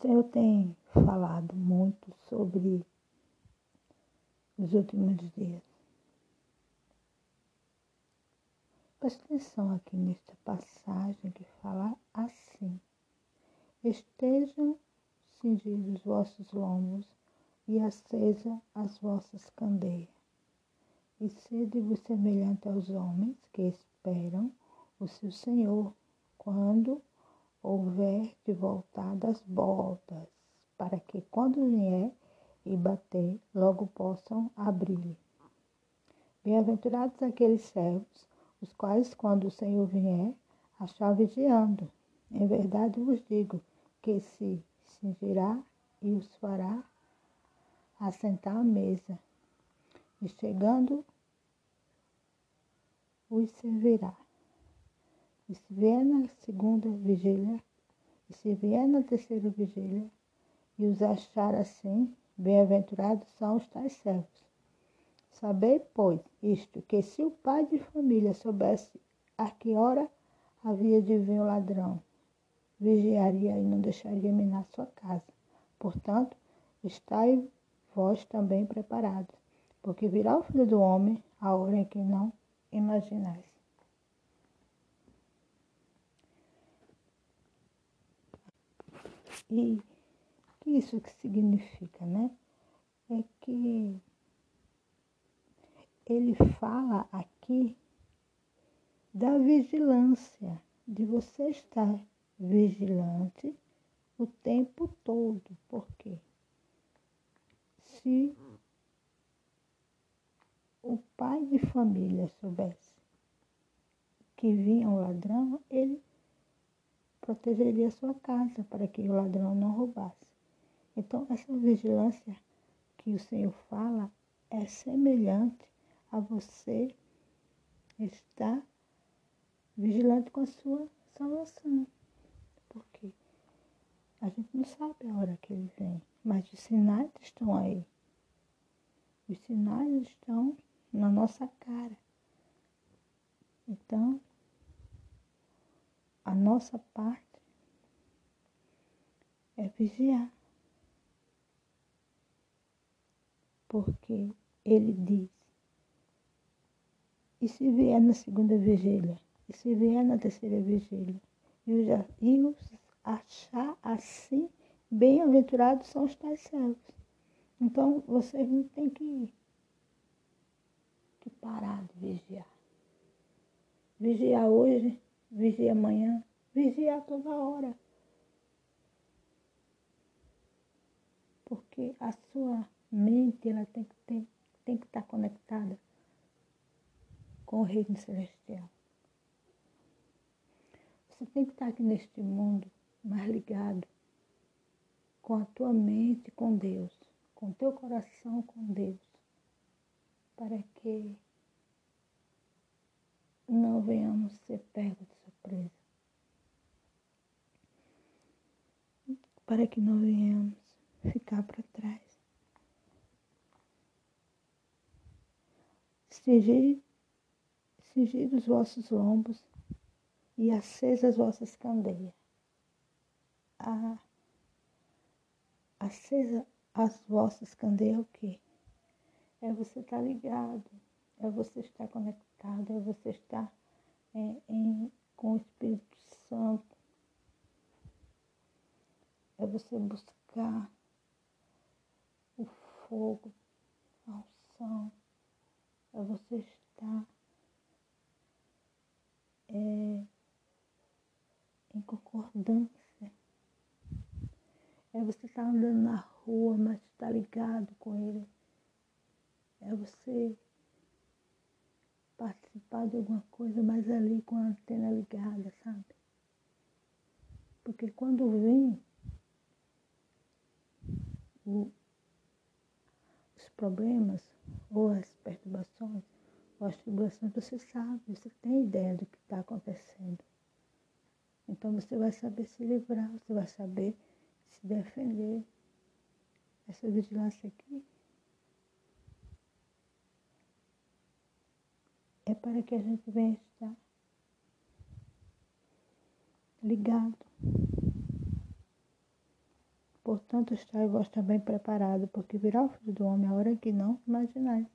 Senhor tem falado muito sobre os últimos dias. Preste atenção aqui nesta passagem que fala assim: Estejam cingidos os vossos lombos e acesa as vossas candeias. E sede-vos semelhante aos homens que esperam o seu Senhor quando houver de voltar das bodas, para que quando vier e bater, logo possam abrir-lhe. Bem-aventurados aqueles servos os quais, quando o Senhor vier, achar vigiando. Em verdade vos digo que se cingirá e os fará assentar à mesa, e chegando os servirá. E se vier na segunda vigília, e se vier na terceira vigília, e os achar assim, bem-aventurados são os tais servos. Sabei, pois, isto, que se o pai de família soubesse a que hora havia de vir o ladrão, vigiaria e não deixaria minar sua casa. Portanto, estai vós também preparados, porque virá o Filho do Homem a hora em que não imaginais. E isso que significa, né? É que ele fala aqui da vigilância, de você estar vigilante o tempo todo. Por quê? Se o pai de família soubesse que vinha um ladrão, ele protegeria sua casa para que o ladrão não roubasse. Então, essa vigilância que o Senhor fala é semelhante a você estar vigilante com a sua salvação. Porque a gente não sabe a hora que ele vem, mas os sinais estão aí. Os sinais estão na nossa cara. Então, a nossa parte é vigiar. Porque ele diz e se vier na segunda vigília? E se vier na terceira vigília? E os, achar assim, bem-aventurados são os tais servos. Então, vocês não têm que, que parar de vigiar. Vigiar hoje, vigiar amanhã, vigiar toda hora. Porque a sua mente ela tem que, ter, tem que estar conectada com o reino celestial. Você tem que estar aqui neste mundo mais ligado com a tua mente com Deus, com teu coração com Deus, para que não venhamos ser pegos surpresa. Para que não venhamos ficar para trás. Cingidos os vossos lombos e acesas as vossas candeias. A, acesa as vossas candeias o quê? É você estar ligado, é você estar conectado, é você estar é, em, com o Espírito Santo, é você buscar o fogo, a unção, é você estar é, em concordância. É você estar andando na rua, mas estar tá ligado com ele. É você participar de alguma coisa, mas ali com a antena ligada, sabe? Porque quando vem o, os problemas ou as perturbações, as tribulações, você sabe, você tem ideia do que está acontecendo. Então você vai saber se livrar, você vai saber se defender. Essa vigilância aqui é para que a gente venha estar ligado Portanto, está vós também preparado, porque virá o Filho do Homem a hora que não imaginais.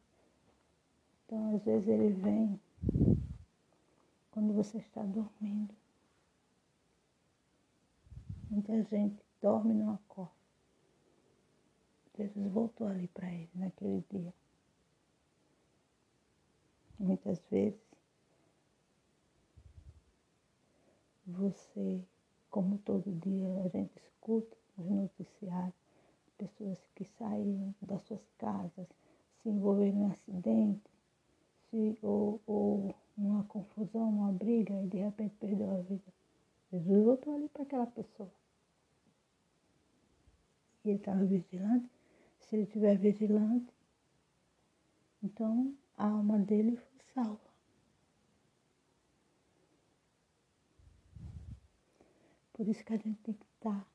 Então, às vezes, ele vem quando você está dormindo. Muita gente dorme e não acorda. Jesus voltou ali para ele naquele dia. Muitas vezes você, como todo dia a gente escuta os noticiários, pessoas que saíram das suas casas, se envolveram em acidente, se, ou, ou numa confusão, numa briga e de repente perdeu a vida. Jesus voltou ali para aquela pessoa. E ele estava vigilante. Se ele estiver vigilante, então a alma dele foi salva. Por isso que a gente tem que estar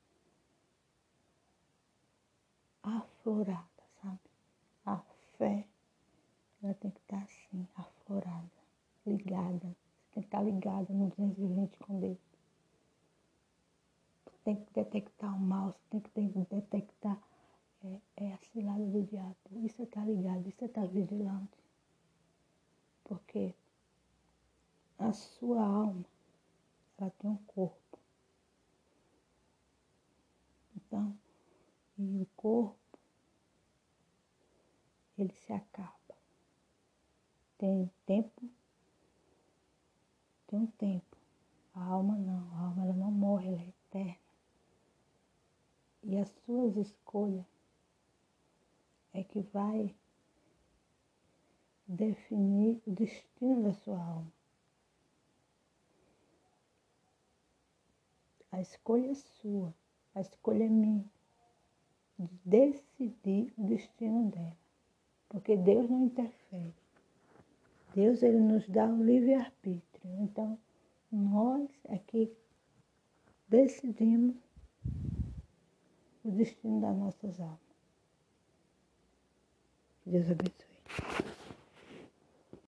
aflorada, sabe? A fé, ela tem que estar assim, aflorada, ligada. Você tem que estar ligada no 220 com Deus. Você tem que detectar o mal, você tem que detectar é, é a cilada do diabo. Isso é estar ligado, isso é estar vigilante. Porque a sua alma, ela tem um corpo. Então, e o corpo, ele se acaba. Tem tempo, tem um tempo. A alma não, a alma ela não morre, ela é eterna. E as suas escolhas é que vai definir o destino da sua alma. A escolha é sua, a escolha é minha, de decidir o destino dela. Porque Deus não interfere. Deus ele nos dá o livre-arbítrio. Então, nós é que decidimos o destino das nossas almas. Deus abençoe.